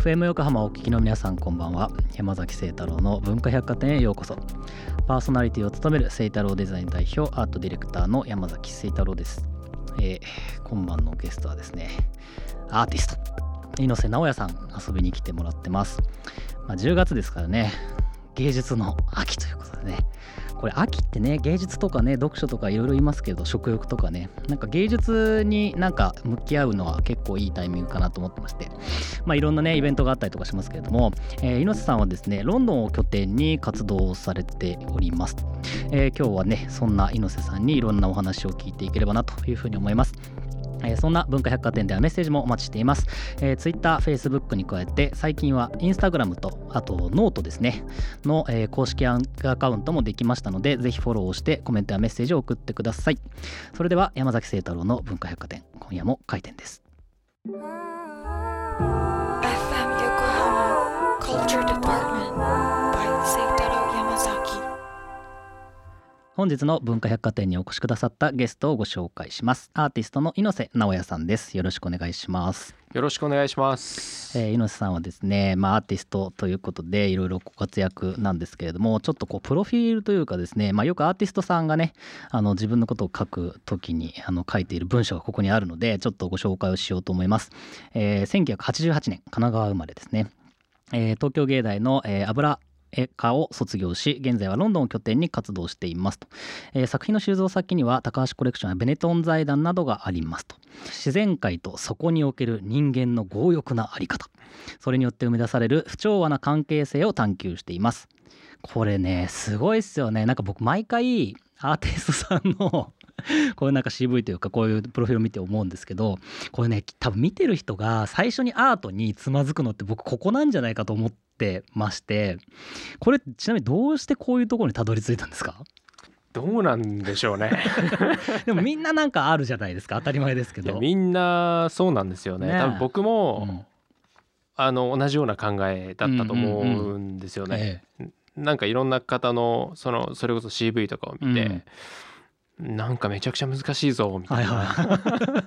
FM 横浜お聞きの皆さんこんばんは。山崎聖太郎の文化百貨店へようこそ。パーソナリティを務める聖太郎デザイン代表アートディレクターの山崎聖太郎です、えー今晩のゲストはですねアーティスト猪瀬直也さん遊びに来てもらってます、まあ、10月ですからね芸術の秋ということでね。これ秋ってね芸術とかね読書とかいろいろいますけど食欲とかね。なんか芸術になんか向き合うのは結構いいタイミングかなと思ってまして。まあいろんなねイベントがあったりとかしますけれども、えー猪瀬さんはですねロンドンを拠点に活動されております、えー今日はねそんな猪瀬さんにいろんなお話を聞いていければなというふうに思います。えーそんな文化百貨店ではメッセージもお待ちしています。えー、Twitter、Facebook に加えて最近は Instagram とあとノートですねの、えー公式アカウントもできましたのでぜひフォローをしてコメントやメッセージを送ってください。それでは山崎晴太郎の文化百貨店今夜も開店です。FM 横浜 Culture Department 本日の文化百貨店にお越しくださったゲストをご紹介します。アーティストの猪瀬直也さんです。よろしくお願いします。よろしくお願いします。えー、猪瀬さんはですね、まあ、アーティストということでいろいろご活躍なんですけれどもちょっとこうプロフィールというかですね、まあ、よくアーティストさんがねあの自分のことを書く時にあの書いている文章がここにあるのでちょっとご紹介をしようと思います。えー1988年神奈川生まれですね。えー東京芸大の、えー油絵科を卒業し現在はロンドンを拠点に活動していますと、えー作品の収蔵先には高橋コレクションやベネトン財団などがありますと。自然界とそこにおける人間の強欲なあり方。それによって生み出される不調和な関係性を探求しています。これねすごいっすよね。なんか僕毎回アーティストさんの こういうなんか CV というかこういうプロフィールを見て思うんですけどこれね多分見てる人が最初にアートにつまずくのって僕ここなんじゃないかと思ってましてこれちなみにどうしてこういうところにたどり着いたんですか？どうなんでしょうね。でもみんななんかあるじゃないですか当たり前ですけど。みんなそうなんですよね。ねえ多分僕も、うんあの同じような考えだったと思うんですよね。えなんかいろんな方のそのそれこそ CV とかを見て、なんかめちゃくちゃ難しいぞみえはいいたな。は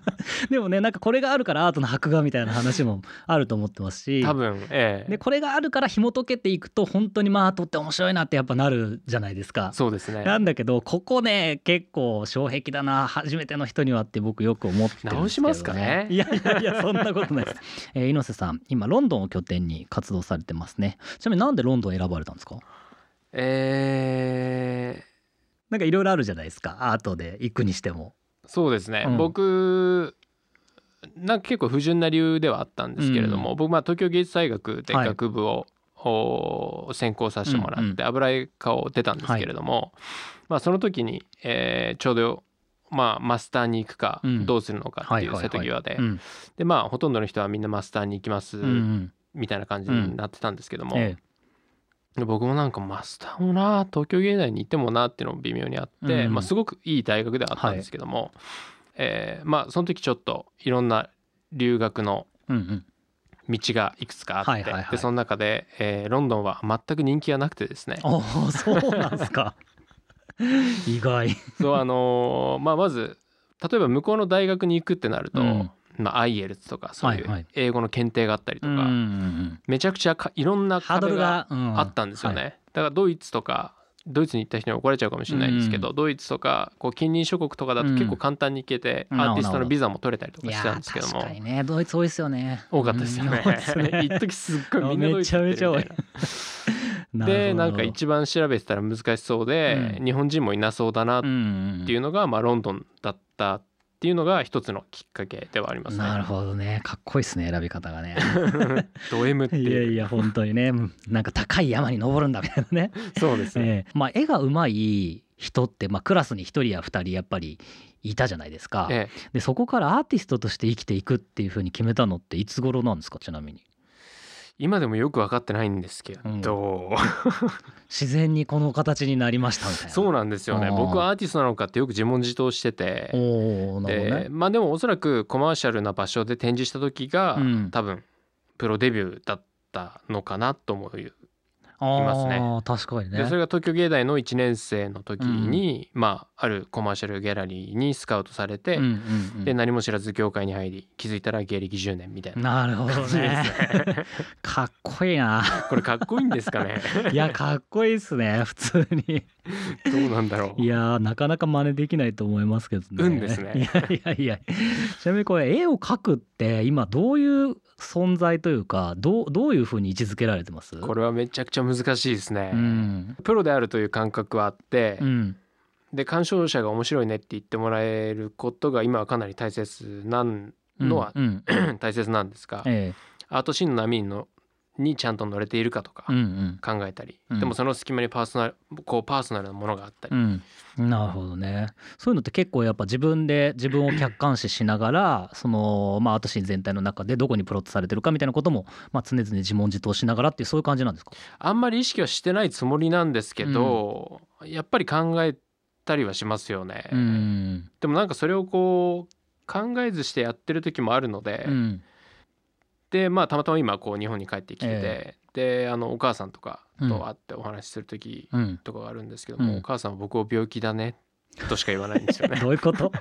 い、でもねなんかこれがあるからアートの箔画みたいな話もあると思ってますし。多分ええ。でこれがあるから紐解けていくと本当にまあアートって面白いなってやっぱなるじゃないですか。そうですね。なんだけどここね結構障壁だな初めての人にはって僕よく思ってるんですけど、ね、直しますかね？いやいやいやそんなことないです、えー、猪瀬さん今ロンドンを拠点に活動されてますね。ちなみになんでロンドンを選ばれたんですか？ええなんかいろいろあるじゃないですか。アートで行くにしても。そうですね、うん。僕なんか結構不純な理由ではあったんですけれども、うん。僕まあ東京芸術大学ではい。学部を、お専攻させてもらって油絵科を出たんですけれども、まあその時に、えーちょうどまあマスターに行くかうん。どうするのかっていう瀬戸際で、うん。でまあほとんどの人はみんなマスターに行きます、みたいな感じになってたんですけども、僕もなんかマスターもな東京芸大に行ってもなっていうのも微妙にあって、うんまあ、すごくいい大学ではあったんですけども、えーまあその時ちょっといろんな留学の道がいくつかあって、はいはいはい。でその中で、えーロンドンは全く人気がなくてですね。ああそうなんですか。意外。そうあのーまあまず例えば向こうの大学に行くってなると、うんまあ、IELTS とかそういはいはい。う英語の検定があったりとか、うんうんうんめちゃくちゃかいろんな壁があったんですよね、はい。だからドイツとかドイツに行った人に怒られちゃうかもしれないんですけど、ドイツとかこう近隣諸国とかだと結構簡単に行けて、うん。アーティストのビザも取れたりとかしてたんですけども。確かにね。ドイツ多いですよね。多かったですよね。うん。一時すっごいみんなドイツ行ってるみたいな。でなんか一番調べてたら難しそうで、うん。日本人もいなそうだなっ番ていうのが、まあ、ロンドンだったっていうのが一つのきっかけではありますね。なるほどね。かっこいいですね選び方がね。ド M っていやいや本当にね。なんか高い山に登るんだみたいなね。そうですね。ええ。まあ絵がうまい人って、まあ、クラスに1人や2人やっぱりいたじゃないですか、ええ。でそこからアーティストとして生きていくっていうふうに決めたのっていつ頃なんですかちなみに今でもよく分かってないんですけど、自然にこの形になりましたみたいな。そうなんですよね。僕はアーティストなのかってよく自問自答してて。ね。でまあでもおそらくコマーシャルな場所で展示した時が、うん。多分プロデビューだったのかなと思うますね。確かにね。でそれが東京芸大の1年生の時に、まああるコマーシャルギャラリーにスカウトされて、うんうんうん。で何も知らず業界に入り気づいたら芸歴10年みたいな。なるほどね。ね。かっこいいな。これかっこいいんですかね？いやかっこいいっすね普通に。どうなんだろう。いやーなかなか真似できないと思いますけどね。運ですね。いやいやいや。ちなみにこれ絵を描くって今どういう存在というかどうどういうふうに位置づけられてます？これはめちゃくちゃ難しいですね、うん。プロであるという感覚はあって、うんで鑑賞者が面白いねって言ってもらえることが今はかなり大切なんのはうん 大切なんですが、えアートシーンの波にのにちゃんと乗れているかとかえうんうん。考えたり、うん。でもその隙間にパーソナルこうパーソナルなものがあったり、うん、なるほどね。そういうのって結構やっぱ自分で自分を客観視しながら そのまあアートシーン全体の中でどこにプロットされてるかみたいなことも、まあ、常々自問自答しながらっていうそういう感じなんですかあんまり意識はしてないつもりなんですけど、やっぱり考えたりはしますよね。うん。でもなんかそれをこう考えずしてやってる時もあるので、うん。でまあたまたま今こう日本に帰ってきてて、えであのお母さんとかと会ってお話しする時うん。とかがあるんですけども、うん。お母さんは僕を病気だねとしか言わないんですよね。どういうこと？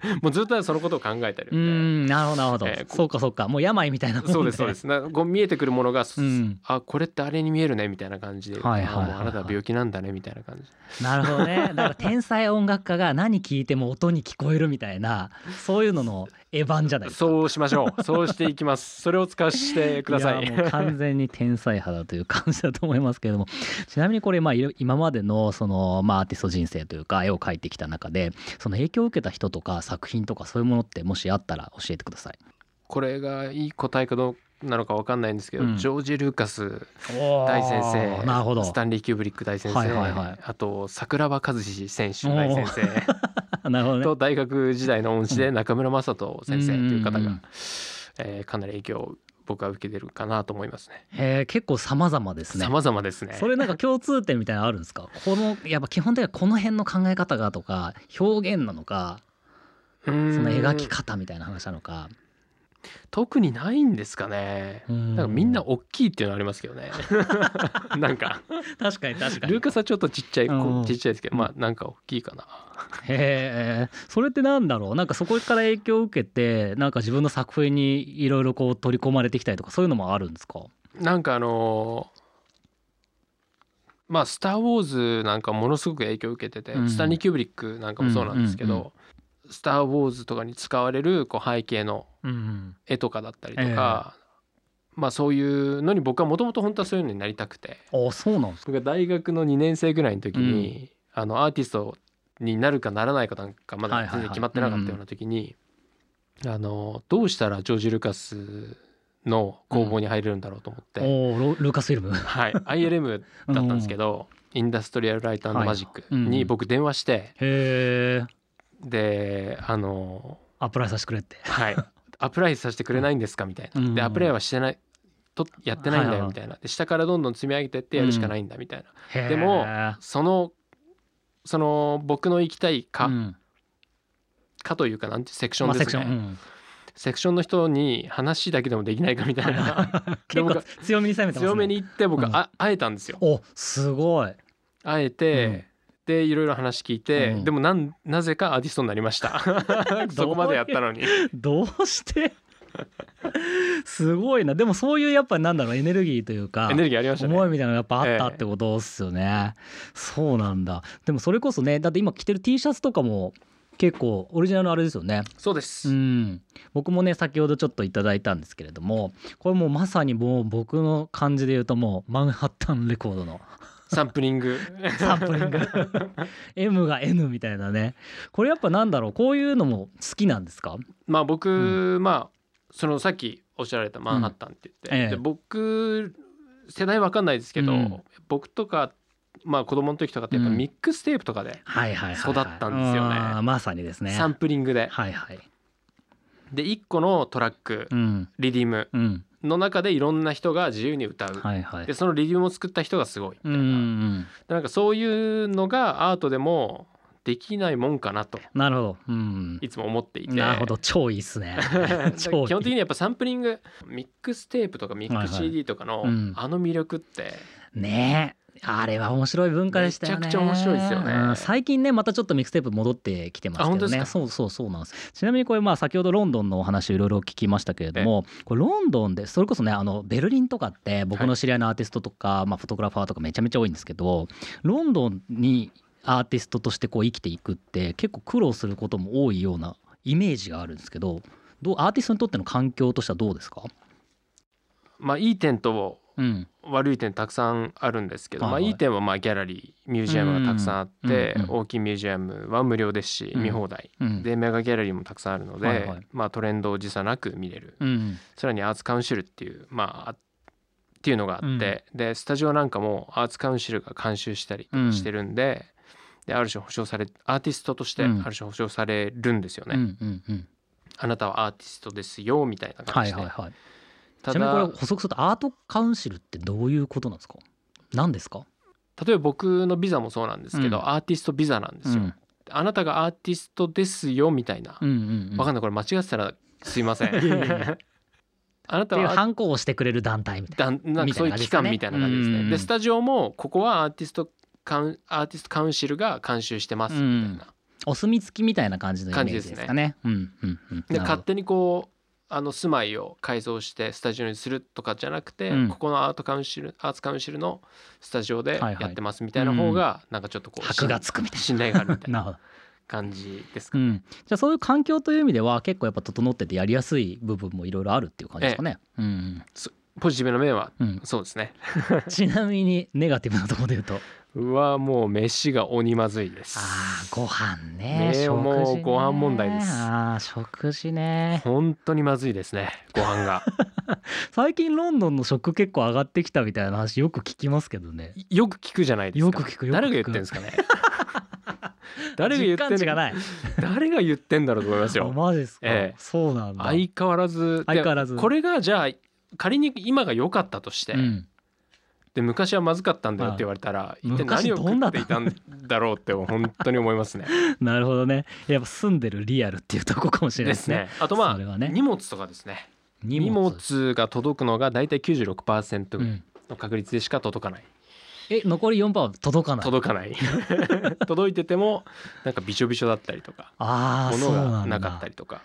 もうずっとそのことを考えてるうんんなるほどなるほど、えーこそうかそうか。もう病みたいなそうですそうです。なこう見えてくるものが、うん。あこれってあれに見えるねみたいな感じで、はいはいあなたは病気なんだねみたいな感じ。なるほどね。だから天才音楽家が何聞いても音に聞こえるみたいなそういうののエヴァンじゃないですか。そうしましょう。そうしていきます。それを使わせてください。やもう完全に天才派だという感じだと思いますけれども。ちなみにこれまあ今までのそのまあアーティスト人生というか絵を描いてきた中でその影響を受けた人とか作品とかそういうものってもしあったら教えてください。これがいい答えかどうなのかわかんないんですけど、うん。ジョージ・ルーカス大先生なるほど。スタンリー・キューブリック大先生、はいはいはい。あと桜庭和志選手大先生 なるほどね。と大学時代の恩師で中村雅人先生という方が、うんうんうんえーかなり影響を僕は受けてるかなと思いますね。へえ結構様々ですね。様々ですね。それなんか共通点みたいなのあるんですか？このやっぱ基本的にはこの辺の考え方がとか表現なのかその描き方みたいな話なのか特にないんですかね。うん。なんかみんな大きいっていうのありますけどね。なんか。確かに確かに。ルーカスはちょっとちっちゃいうん。ちっちゃいですけど、まあなんか大きいかな。へえそれってなんだろう？なんかそこから影響を受けてなんか自分の作品にいろいろこう取り込まれてきたりとかそういうのもあるんですか？なんかあのーまあ「スター・ウォーズ」なんかものすごく影響を受けてて、うん。スタンリー・キューブリックなんかもそうなんですけど「うんうんスター・ウォーズ」とかに使われるこう背景のうん絵とかだったりとか、まあそういうのに僕はもともと本当はそういうのになりたくて。あそうなんですか？僕が大学の2年生ぐらいの時に、あのアーティストになるかならないかなんかまだ全然決まってなかったような時に、あのどうしたらジョージ・ルカスの工房に入れるんだろうと思って、おおルーカスフィルム。はい、ILM だったんですけど、インダストリアル・ライトマジックに僕電話して、へえであのアプライさせてくれって。はい。アプライさせてくれないんですかみたいな、うん。でアプライはしてないとやってないんだよみたいな。で下からどんどん積み上げてってやるしかないんだみたいな、へえでもそのその僕の行きたいか、うん。かというかなんてセクショまあ、ンですね、セクション、うん。セクションの人に話だけでもできないかみたいな。結構強めに攻めてますね。強めに言って僕うん。あ会えたんですよ。おすごい。会えて、でいろいろ話聞いて、うん。でもなんなぜかアーティストになりました。そこまでやったのに。どうして？すごいな。でもそういうやっぱなんだろうエネルギーというかエネルギーありましたね。思いみたいなのがやっぱあったええってことっすよね、そうなんだ。でもそれこそねだって今着てる T シャツとかも結構オリジナルのあれですよね。そうです、うん。僕もね先ほどちょっといただいたんですけれどもこれもうまさにもう僕の感じで言うともうマンハッタンレコードのサンプリング。サンプリング。M が N みたいなね。これやっぱなんだろう？こういうのも好きなんですか？まあ僕、うまあそのさっきおっしゃられたマンハッタンって言って、うん。ええ。で僕世代わかんないですけど、うん。僕とかまあ子供の時とかってやっぱうん。ミックステープとかで、育ったんですよね。まさにですね。サンプリングで、はいはい。で1個のトラック、うん。リディム。うんの中でいろんな人が自由に歌う、はいはい。でそのリディムを作った人がすごいみたいな,、んなんかそういうのがアートでもできないもんかなと。なるほど。うん。いつも思っていて。なるほど。超いいっすね。基本的にやっぱサンプリングミックステープとかミックスはいはい CD とかの、うん。あの魅力って。ね。えあれは面白い文化でしたよね。めちゃくちゃ面白いですよね。うん最近ねまたちょっとミックステープ戻ってきてますけどね。そうそうそうなんです。ちなみにこれまあ先ほどロンドンのお話いろいろ聞きましたけれどもこれロンドンでそれこそねあのベルリンとかって僕の知り合いのアーティストとか、まあ、フォトグラファーとかめちゃめちゃ多いんですけどロンドンにアーティストとしてこう生きていくって結構苦労することも多いようなイメージがあるんですけどどうアーティストにとっての環境としてはどうですか？まあいい点とうん悪い点たくさんあるんですけど、はいはい。まあいい点はまあギャラリーミュージアムがたくさんあって、うんうん大きいミュージアムは無料ですし、うん見放題。うん。でメガギャラリーもたくさんあるので、はいはい。まあトレンドを時差なく見れる。うんさらにアーツカウンシルっていうまああっていうのがあって、でスタジオなんかもアーツカウンシルが監修したりしてるんで,、である種保証されアーティストとしてあうん。る種保証されるんですよね、うんうんうん。あなたはアーティストですよみたいな感じで、はいはいはい。たちなみにこだれ補足するとアートカウンシルってどういうことなんですか？何ですか？例えば僕のビザもそうなんですけど、うん。アーティストビザなんですよ、うん。あなたがアーティストですよみたいな、うんうんうん。わかんない。これ間違ってたらすいません。あなたはっていうハンコをしてくれる団体みたいだんなんかそういう機関みたいな感じですね。うんでスタジオもここはアーティストカウンアーティストカウンシルが監修してますみたいな。なお墨付きみたいな感じのイメージですかね。うんうんうん。で勝手にこうあの住まいを改造してスタジオにするとかじゃなくて、うん。ここのアートカウンシルアーツカウンシルのスタジオでやってますみたいな方がなんかちょっとこう箔がつくみたい 信頼があるみたいな感じですかね。うん、じゃあそういう環境という意味では結構やっぱ整っててやりやすい部分もいろいろあるっていう感じですかね。うんポジティブな面はうん、そうですね。ちなみにネガティブなところで言うとうわもう飯が鬼まずいです。あーご飯ねねもうご飯問題ですあー食事ね本当にまずいですねご飯が。最近ロンドンの食結構上がってきたみたいな話よく聞きますけどねよく聞くじゃないですか。よく聞くよ誰が言ってんですかね。誰が言ってんがない誰が言ってんだろうと思いますあよ。マジですか、ええそうなんだ相変わらず。相変わらずでこれがじゃあ仮に今が良かったとして、うん、で昔はまずかったんだよって言われたら、一体何を食っていたんだろうって本当に思いますね。なるほどね。やっぱ住んでるリアルっていうとこかもしれないですね。ね。あとまあ、ね。荷物とかですね。荷荷物が届くのがだいたい96%うん、の確率でしか届かない。え残り4%は届かない？届かない。届いててもなんかびしょびしょだったりとか、物がなかったりとか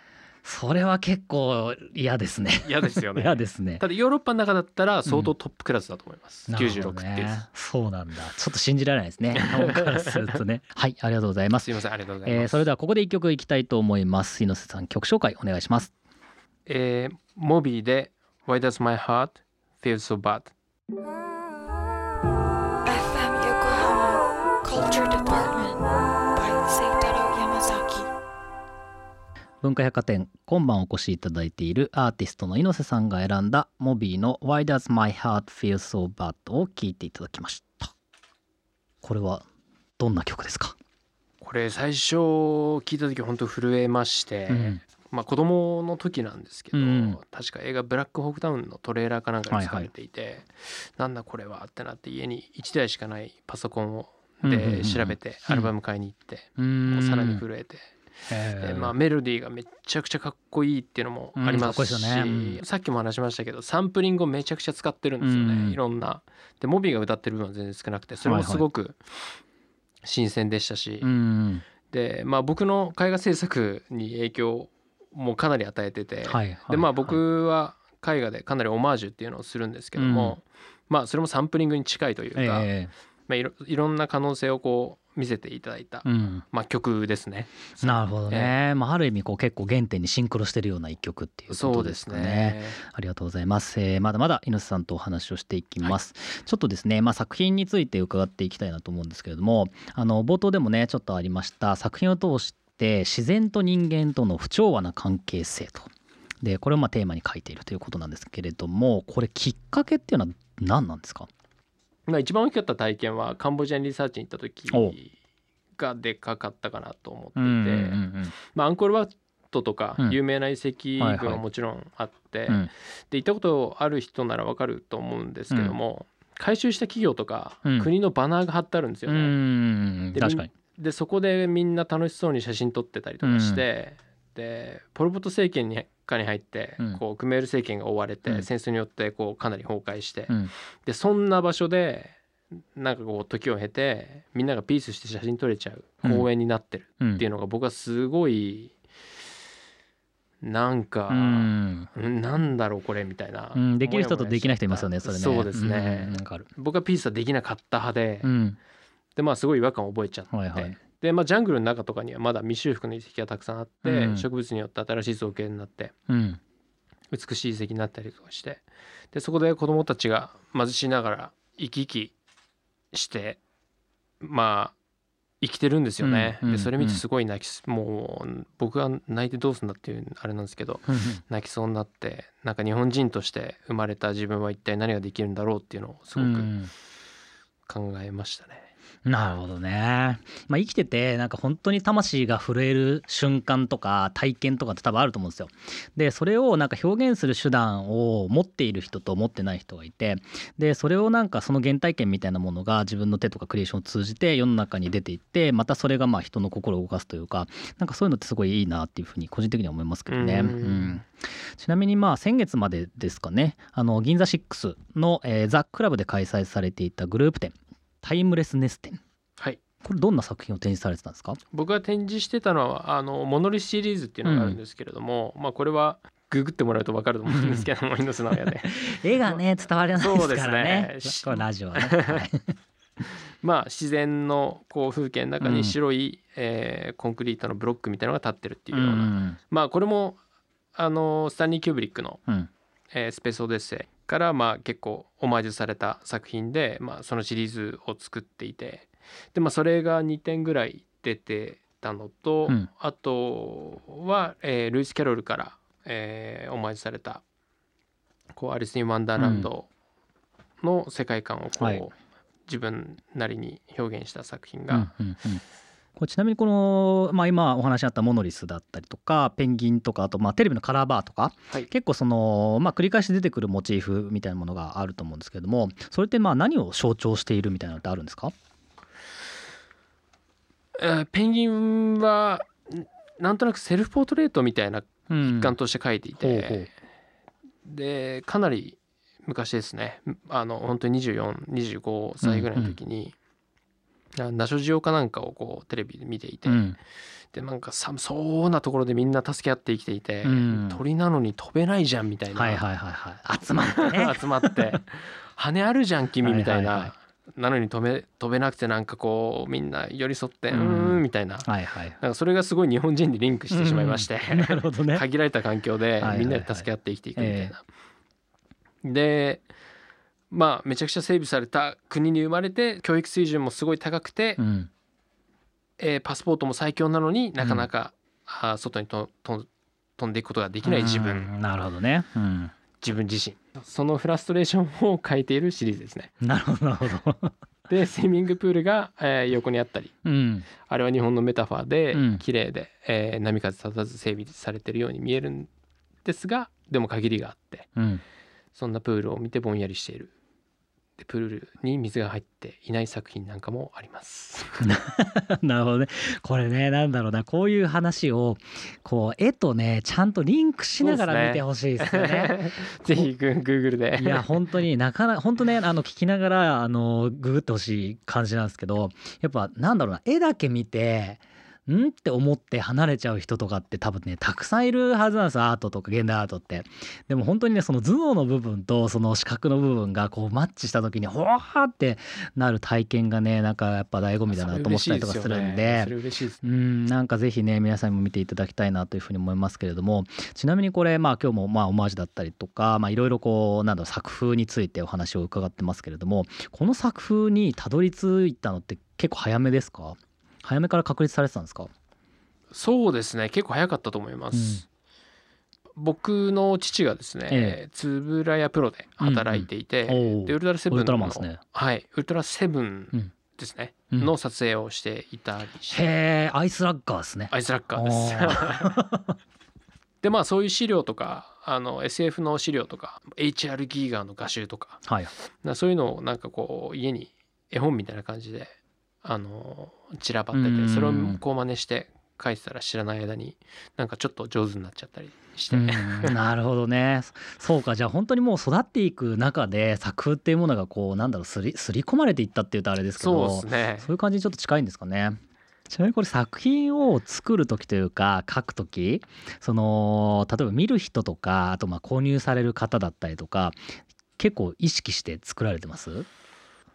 それは結構嫌ですね嫌ですよね。嫌ですねただヨーロッパの中だったら相当トップクラスだと思います。なるほど96っていう。ねそうなんだちょっと信じられないですね日本からするとねはいありがとうございますすいませんありがとうございます。えーそれではここで一曲いきたいと思います猪瀬さん曲紹介お願いしますえーモビーで Why does my heart feel so bad? FM Yokohama Culture 文化百貨店今晩お越しいただいているアーティストの猪瀬さんが選んだモビーの Why does my heart feel so bad を聴いていただきました。これはどんな曲ですか、これ最初聞いた時本当震えまして、うん。まあ子供の時なんですけど、うん。確か映画「ブラックホークダウン」のトレーラーかなんかに使われていて、なんだこれはってなって家に1台しかないパソコンをうんうんうんで調べてアルバム買いに行って、さらに震えて、へー。でまあ、メロディーがめちゃくちゃかっこいいっていうのもありますし、うんね。うん。さっきも話しましたけどサンプリングをめちゃくちゃ使ってるんですよね、うん。いろんな。でモビーが歌ってる分は全然少なくてそれもすごく新鮮でしたし、うん。でまあ僕の絵画制作に影響もかなり与えてて、でまあはい。僕は絵画でかなりオマージュっていうのをするんですけども、まあそれもサンプリングに近いというか、え。まあ、いろいろんな可能性をこう見せていただいた、えうん。まあ、曲ですね。なるほどね、まあ、ある意味こう結構原点にシンクロしてるような一曲っていうことですすかね。ね。ありがとうございます、えーまだまだ猪瀬さんとお話をしていきます、ちょっとですね、まあ、作品について伺っていきたいなと思うんですけれどもあの冒頭でもねちょっとありました作品を通して自然と人間との不調和な関係性と。でこれをまあテーマに書いているということなんですけれどもこれきっかけっていうのは何なんですか？まあ、一番大きかった体験はカンボジアにリサーチに行った時おがでかかったかなと思っていて、うんうんまあ、アンコールワットとかうん。有名な遺跡群はもちろんあって、うん。で行ったことある人ならわかると思うんですけども、回収した企業とか、うん。国のバナーが貼ってあるんですようね。んで確かに。でそこでみんな楽しそうに写真撮ってたりとかして、でポル・ポト政権に下に入って、うん。こうクメール政権が追われて、うん。戦争によってこうかなり崩壊して、うん。でそんな場所でなんかこう時を経てみんながピースして写真撮れちゃう公園になってるうん。っていうのが僕はすごいなんか、うん。うんなんだろうこれみたいな、うん、できる人とできない人いますよねそれね。そうですね、うん。僕はピースはできなかった派で、うん。でまあすごい違和感を覚えちゃって、はいはいでまあジャングルの中とかにはまだ未修復の遺跡がたくさんあって、うん。植物によって新しい造形になってうん。美しい遺跡になったりとかしてでそこで子どもたちが貧しながら生き生きしてまあ生きてるんですよね、うんうんでそれ見てすごい泣きすもう僕が泣いてどうすんだっていうあれなんですけど泣きそうになってなんか日本人として生まれた自分は一体何ができるんだろうっていうのをすごくうん。考えましたね。なるほどね。まあ、生きててなんか本当に魂が震える瞬間とか体験とかって多分あると思うんですよ。でそれをなんか表現する手段を持っている人と持ってない人がいてでそれをなんかその原体験みたいなものが自分の手とかクリエーションを通じて世の中に出ていってまたそれがまあ人の心を動かすというかなんかそういうのってすごいいいなっていうふうに個人的には思いますけどね。うんうんちなみにまあ先月までですかねあの銀座6の、えーザ・クラブで開催されていたグループ展タイムレスネス展。はい。これどんな作品を展示されてたんですか？僕が展示してたのはあのモノリスシリーズっていうのがあるんですけれども、まあこれはググってもらうと分かると思うんですけども猪瀬直哉で絵が ね。伝わりないですからね。そうですね。ラジオはね、はい。まあ自然のこう風景の中うん。に白い、えーコンクリートのブロックみたいなのが立ってるっていううような、ん。まあこれもあのスタンリー・キューブリックの、うん。えースペース・オデッセイからまあ結構オマージュされた作品で、まあ、そのシリーズを作っていてで、まあ、それが2点ぐらい出てたのと、うん。あとは、えールイス・キャロルから、えーオマージュされたこうアリス・イン・ワンダーランドの世界観をこう、はい。自分なりに表現した作品うんが、うんうんこれちなみにこの、まあ、今お話にあったモノリスだったりとかペンギンとかあとまあテレビのカラーバーとかはい。結構その、まあ、繰り返し出てくるモチーフみたいなものがあると思うんですけれどもそれってまあ何を象徴しているみたいなのってあるんですか？えーペンギンはんなんとなくセルフポートレートみたいな一一環として書いていて、ほうほう。でかなり昔ですね。あの本当に2425歳ぐらいの時に、あナショジオかなんかをこうテレビで見ていて、うん。でなんか寒そうなところでみんな助け合って生きていて、うん。鳥なのに飛べないじゃんみたいな、はいはいはいはい。集まってね。集まって。羽あるじゃん君みたいな、はいはいはなのに飛べ飛べなくてなんかこうみんな寄り添ってううんみたいな。はいはい。なんかそれがすごい日本人にリンクしてしまいまして、うん。なるほどね。限られた環境でみんなで助け合って生きていくみたいな。でまあめちゃくちゃ整備された国に生まれて教育水準もすごい高くて、うん。えーパスポートも最強なのになかなか、あー外にとと飛んでいくことができない自分、うんなるほどね、うん、自分自身。そのフラストレーションを書いているシリーズですね。なるほどなるほど。でスイミングプールが、えー横にあったり。うん。あれは日本のメタファーでうん。綺麗で、えー波風立たず整備されてるように見えるんですがでも限りがあってうん。そんなプールを見てぼんやりしているでプールに水が入っていない作品なんかもあります。なるほどねこれねなんだろうなこういう話をこう絵とねちゃんとリンクしながら見てほしいですよね。ぜひグーグーグルで。いや本当になかなか本当ねあの聞きながらあのググってほしい感じなんですけどやっぱなんだろうな絵だけ見てん？って思って離れちゃう人とかって多分ねたくさんいるはずなんですアートとか現代アートって。でも本当にねその頭脳の部分とその視覚の部分がこうマッチした時にほわーってなる体験がねなんかやっぱ醍醐味だなと思ったりとかするんでう。んなんかぜひね皆さんも見ていただきたいなというふうに思いますけれどもちなみにこれまあ今日もまあオマージュだったりとかいろいろこうなんだろう作風についてお話を伺ってますけれどもこの作風にたどり着いたのって結構早めですか？早めから確立されてたんですか？そうですね。結構早かったと思います。僕の父がですね、えつぶらやプロで働いていて、おおでウルトラセブンウルトラマのンですね。はい。ウルトラセブうん。ンですね、うん。の撮影をしていたりして、へえアイスラッガーですね。アイスラッカーです。でまあそういう資料とかあの SF の資料とか HR ギーガーの画集とか。はい。なそういうのをなんかこう家に絵本みたいな感じであの散らばってうん。てそれをこう真似して書いてたら知らない間になんかちょっと上手になっちゃったりして、うん。なるほどね。そうかじゃあ本当にもう育っていく中で作風っていうものがこうなんだろうすりすり込まれていったっていうとあれですけそうすね。そういう感じにちょっと近いんですかね。ちなみにこれ作品を作る時というか書く時その例えば見る人とかあとまあ購入される方だったりとか結構意識して作られてます？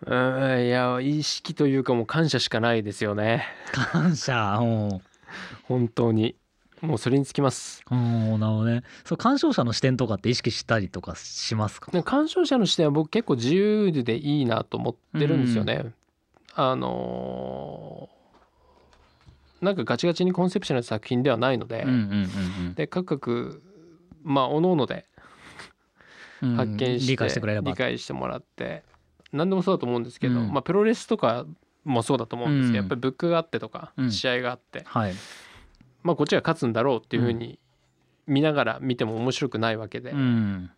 うんいや意識というかもう感謝しかないですよね。感謝うん。本当に。もうそれにつきます。うんなるほどね。そう鑑賞者の視点とかって意識したりとかしますか？で鑑賞者の視点は僕結構自由でいいなと思ってるんですよね。あのーなんかガチガチにコンセプショナルな作品ではないので、うんうんうん。で各々まあ各々でうん発見して,、理解してくれれば。理解してもらって何でもそうだと思うんですけど、うん。まあプロレスとかもそうだと思うんですけど、うん。やっぱりブックがあってとか、うん。試合があってはい。まあこっちが勝つんだろうっていうふうに見ながら見ても面白くないわけで、うやん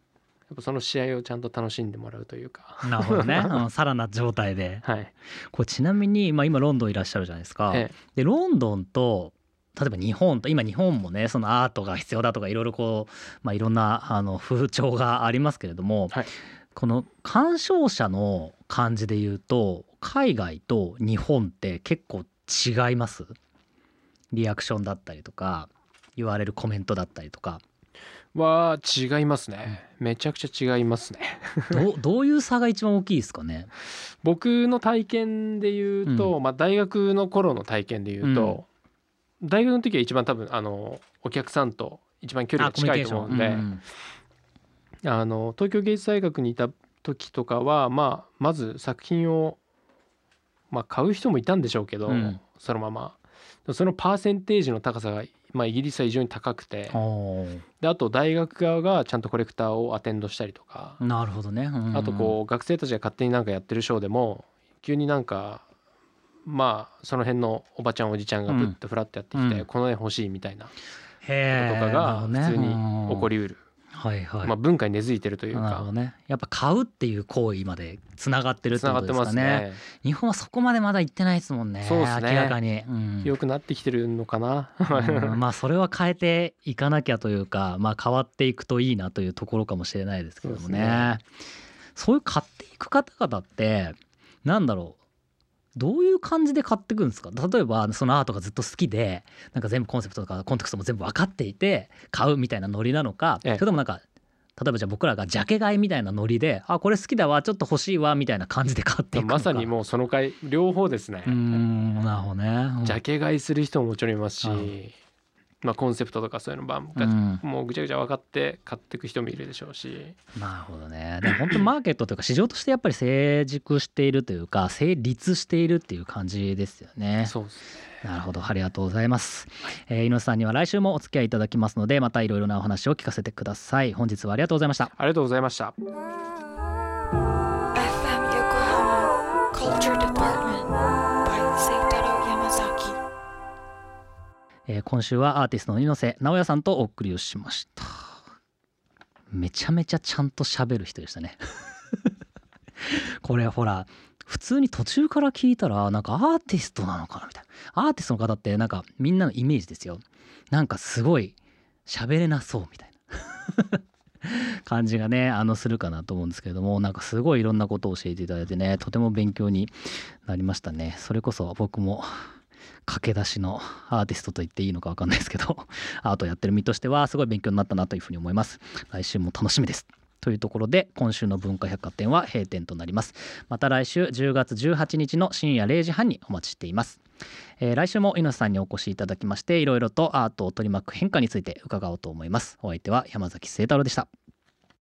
っぱその試合をちゃんと楽しんでもらうというか。なるほどね、うん、さらな状態で。はい、これちなみに、まあ、今ロンドンいらっしゃるじゃないですか、ええ。でロンドンと例えば日本と今日本もねそのアートが必要だとかいろいろこう、まあ、いろんなあの風潮がありますけれども、はいこの鑑賞者の感じで言うと海外と日本って結構違います？リアクションだったりとか言われるコメントだったりとか。は違いますね。めちゃくちゃ違いますね。どう どういう差が一番大きいですかね？僕の体験で言うと、まあ、大学の頃の体験で言うと、大学の時は一番多分あのお客さんと一番距離が近いと思うんで、んあの東京芸術大学にいた時とかは、まあ、まず作品を、まあ、買う人もいたんでしょうけど、うん。そのまま。そのパーセンテージの高さが、まあ、イギリスは非常に高くて。であと大学側がちゃんとコレクターをアテンドしたりとか、なるほどね、うんあとこう学生たちが勝手になんかやってるショーでも急になんかまあその辺のおばちゃんおじちゃんがぶっとフラッとやってきて、うん。この絵欲しいみたいな。こととかが普通に起こり、りうる、うんはいはい、まあ、文化に根付いてるというか。なるほどね。やっぱ買うっていう行為までつながってるってことですかがってますね。ね日本はそこまでまだ行ってないですもんねそうですね。明らかに、うん。良くなってきてるのかな、うんまあそれは変えていかなきゃというか、まあ、変わっていくといいなというところかもしれないですけどもね。そういう買っていく方々ってなんだろうどういう感じで買っていくんですか？例えばそのアートがずっと好きでなんか全部コンセプトとかコンテクストも全部分かっていて買うみたいなノリなのかそえ。えれともなんか例えばじゃあ僕らがジャケ買いみたいなノリであこれ好きだわちょっと欲しいわみたいな感じで買っていくのか。まさにもうその回両方ですね、うーんなるほどね。ジャケ買いする人ももちろんいますし、うんまあ、コンセプトとかそういうのばもうぐちゃぐちゃ分かって買っていく人もいるでしょうしなるほどね。でも本当マーケットというか市場としてやっぱり成熟しているというか成立しているっていう感じですよね。そうですねなるほどありがとうございます。えー、猪瀬さんには来週もお付き合いいただきますのでまたいろいろなお話を聞かせてください。本日はありがとうございました。ありがとうございましたえー今週はアーティストの猪瀬直哉さんとお送りをしました。めちゃめちゃちゃんと喋る人でしたね。これほら普通に途中から聞いたらなんかアーティストなのかなみたいなアーティストの方ってなんかみんなのイメージですよなんかすごい喋れなそうみたいな 感じがねあのするかなと思うんですけれどもなんかすごいいろんなことを教えていただいてねとても勉強になりましたねそれこそ僕も駆け出しのアーティストと言っていいのか分かんないですけど アートやってる身としてはすごい勉強になったなというふうに思います。来週も楽しみです。というところで今週の文化百貨店は閉店となります。また来週10月18日の深夜0時半にお待ちしています、えー来週も猪瀬さんにお越しいただきましていろいろとアートを取り巻く変化について伺おうと思います。お相手は山崎清太郎でした。